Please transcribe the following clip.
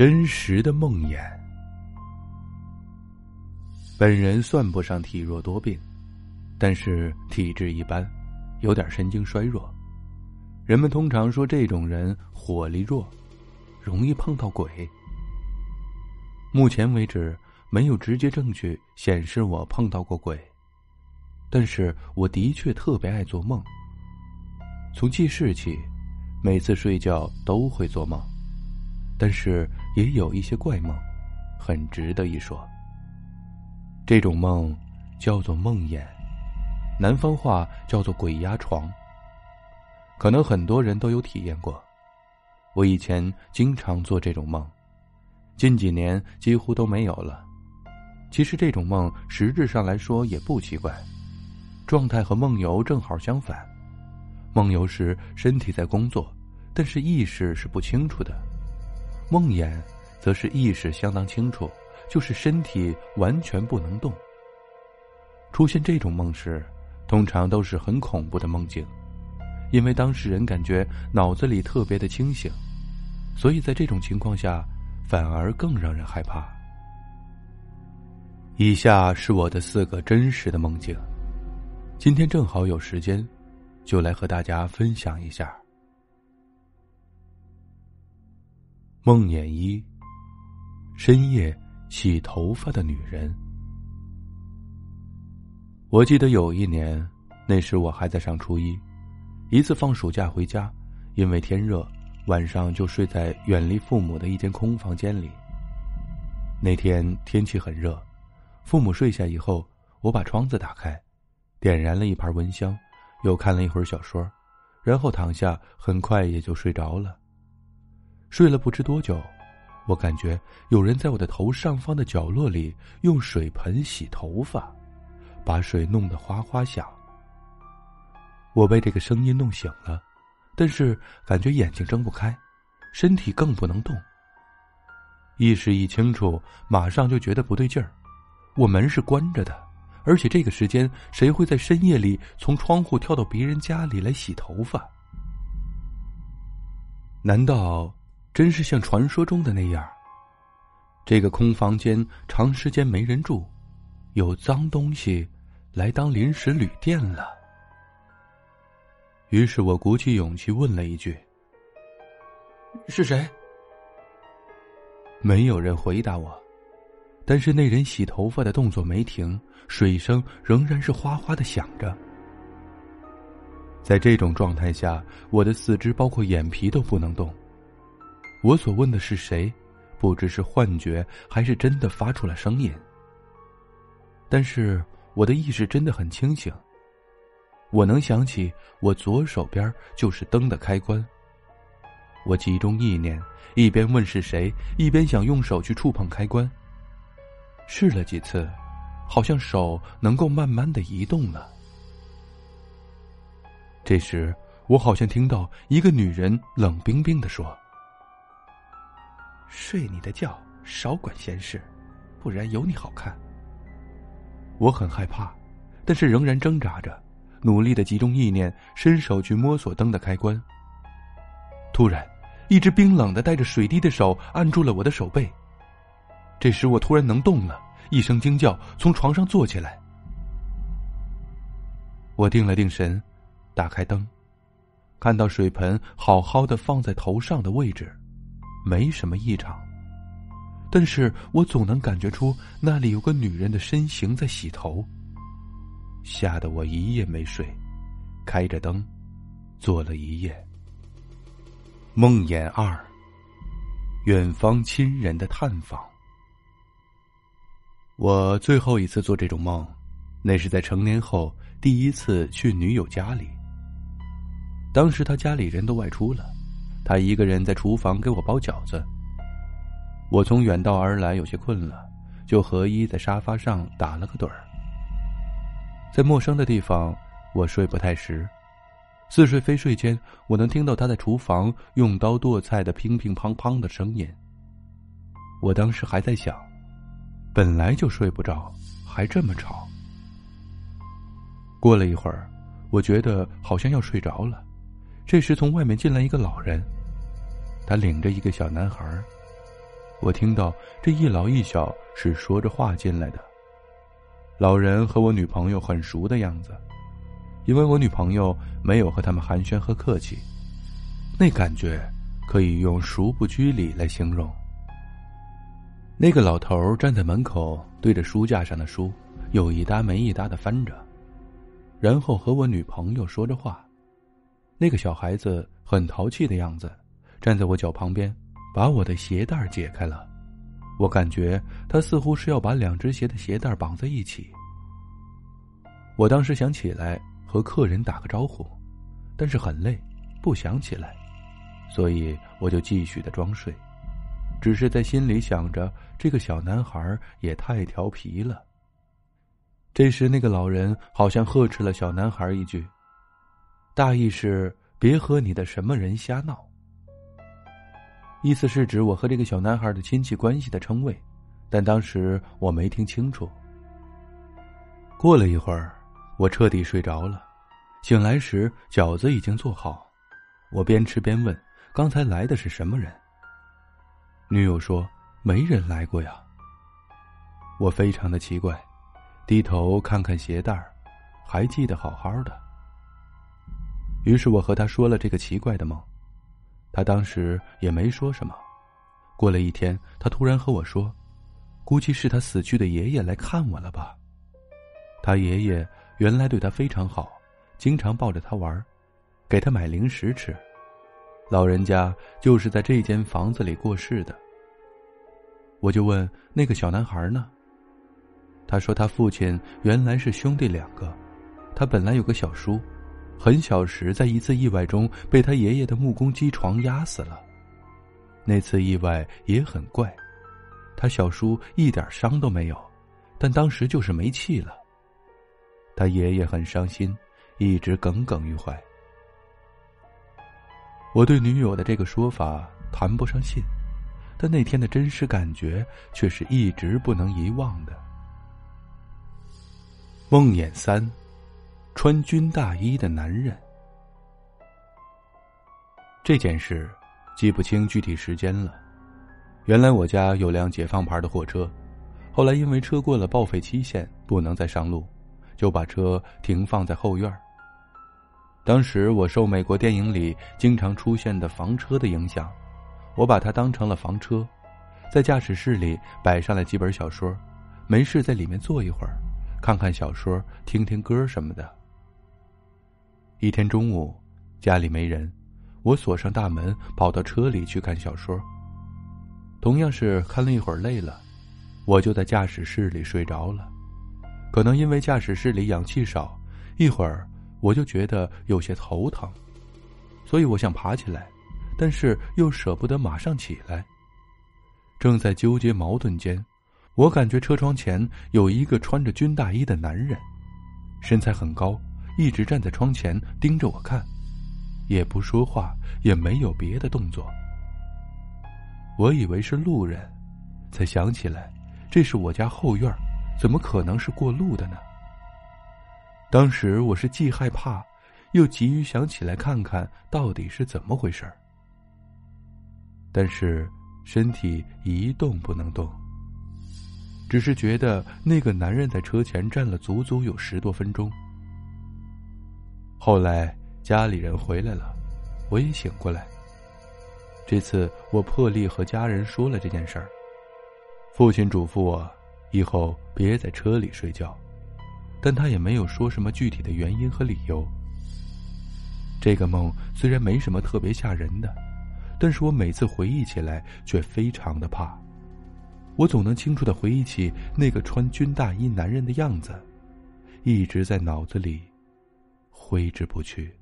真实的梦魇。本人算不上体弱多病，但是体质一般，有点神经衰弱。人们通常说这种人火力弱，容易碰到鬼。目前为止，没有直接证据显示我碰到过鬼，但是我的确特别爱做梦。从记事起，每次睡觉都会做梦。但是也有一些怪梦，很值得一说。这种梦叫做梦魇，南方话叫做鬼压床。可能很多人都有体验过。我以前经常做这种梦，近几年几乎都没有了。其实这种梦实质上来说也不奇怪，状态和梦游正好相反。梦游时身体在工作，但是意识是不清楚的。梦魇，则是意识相当清楚，就是身体完全不能动。出现这种梦时，通常都是很恐怖的梦境，因为当事人感觉脑子里特别的清醒，所以在这种情况下，反而更让人害怕。以下是我的四个真实的梦境，今天正好有时间，就来和大家分享一下。梦魇一：深夜洗头发的女人。我记得有一年，那时我还在上初一，一次放暑假回家，因为天热，晚上就睡在远离父母的一间空房间里。那天天气很热，父母睡下以后，我把窗子打开，点燃了一盘蚊香，又看了一会儿小说，然后躺下，很快也就睡着了。睡了不知多久，我感觉有人在我的头上方的角落里用水盆洗头发，把水弄得哗哗响。我被这个声音弄醒了，但是感觉眼睛睁不开，身体更不能动。意识一清楚，马上就觉得不对劲儿。我门是关着的，而且这个时间谁会在深夜里从窗户跳到别人家里来洗头发？难道？真是像传说中的那样，这个空房间长时间没人住，有脏东西来当临时旅店了。于是我鼓起勇气问了一句：“是谁？”没有人回答我，但是那人洗头发的动作没停，水声仍然是哗哗的响着。在这种状态下，我的四肢包括眼皮都不能动。我所问的是谁？不知是幻觉还是真的发出了声音。但是我的意识真的很清醒。我能想起我左手边就是灯的开关。我集中意念，一边问是谁，一边想用手去触碰开关。试了几次，好像手能够慢慢的移动了。这时，我好像听到一个女人冷冰冰的说。睡你的觉，少管闲事，不然有你好看。我很害怕，但是仍然挣扎着，努力的集中意念，伸手去摸索灯的开关。突然，一只冰冷的带着水滴的手按住了我的手背。这时我突然能动了，一声惊叫，从床上坐起来。我定了定神，打开灯，看到水盆好好的放在头上的位置。没什么异常，但是我总能感觉出那里有个女人的身形在洗头，吓得我一夜没睡，开着灯，坐了一夜。梦魇二，远方亲人的探访。我最后一次做这种梦，那是在成年后第一次去女友家里。当时他家里人都外出了。他一个人在厨房给我包饺子。我从远道而来，有些困了，就合衣在沙发上打了个盹儿。在陌生的地方，我睡不太实，似睡非睡间，我能听到他在厨房用刀剁菜的乒乒乓乓的声音。我当时还在想，本来就睡不着，还这么吵。过了一会儿，我觉得好像要睡着了，这时从外面进来一个老人。他领着一个小男孩，我听到这一老一小是说着话进来的。老人和我女朋友很熟的样子，因为我女朋友没有和他们寒暄和客气，那感觉可以用熟不拘礼来形容。那个老头站在门口，对着书架上的书，有一搭没一搭的翻着，然后和我女朋友说着话。那个小孩子很淘气的样子，站在我脚旁边，把我的鞋带解开了。我感觉他似乎是要把两只鞋的鞋带绑在一起。我当时想起来和客人打个招呼，但是很累，不想起来，所以我就继续的装睡。只是在心里想着，这个小男孩也太调皮了。这时，那个老人好像呵斥了小男孩一句，大意是别和你的什么人瞎闹。意思是指我和这个小男孩的亲戚关系的称谓，但当时我没听清楚。过了一会儿，我彻底睡着了，醒来时饺子已经做好，我边吃边问：“刚才来的是什么人？”女友说：“没人来过呀。”我非常的奇怪，低头看看鞋带儿，还记得好好的。于是我和他说了这个奇怪的梦，他当时也没说什么。过了一天，他突然和我说：“估计是他死去的爷爷来看我了吧？他爷爷原来对他非常好，经常抱着他玩，给他买零食吃。”老人家就是在这间房子里过世的。我就问那个小男孩呢？他说他父亲原来是兄弟两个，他本来有个小叔，很小时在一次意外中被他爷爷的木工机床压死了。那次意外也很怪，他小叔一点伤都没有，但当时就是没气了。他爷爷很伤心，一直耿耿于怀。我对女友的这个说法谈不上信，但那天的真实感觉却是一直不能遗忘的。梦魇三，穿军大衣的男人。这件事记不清具体时间了。原来我家有辆解放牌的货车，后来因为车过了报废期限，不能再上路，就把车停放在后院儿。当时我受美国电影里经常出现的房车的影响，我把它当成了房车，在驾驶室里摆上了几本小说，没事在里面坐一会儿，看看小说，听听歌什么的。一天中午，家里没人，我锁上大门，跑到车里去看小说。同样是看了一会儿累了，我就在驾驶室里睡着了。可能因为驾驶室里氧气少，一会儿。我就觉得有些头疼，所以我想爬起来，但是又舍不得马上起来。正在纠结矛盾间，我感觉车窗前有一个穿着军大衣的男人，身材很高，一直站在窗前盯着我看，也不说话，也没有别的动作。我以为是路人，才想起来，这是我家后院，怎么可能是过路的呢？当时我是既害怕，又急于想起来看看到底是怎么回事儿，但是身体一动不能动，只是觉得那个男人在车前站了足足有十多分钟。后来家里人回来了，我也醒过来。这次我破例和家人说了这件事儿，父亲嘱咐我以后别在车里睡觉。但他也没有说什么具体的原因和理由。这个梦虽然没什么特别吓人的，但是我每次回忆起来却非常的怕。我总能清楚的回忆起那个穿军大衣男人的样子，一直在脑子里挥之不去。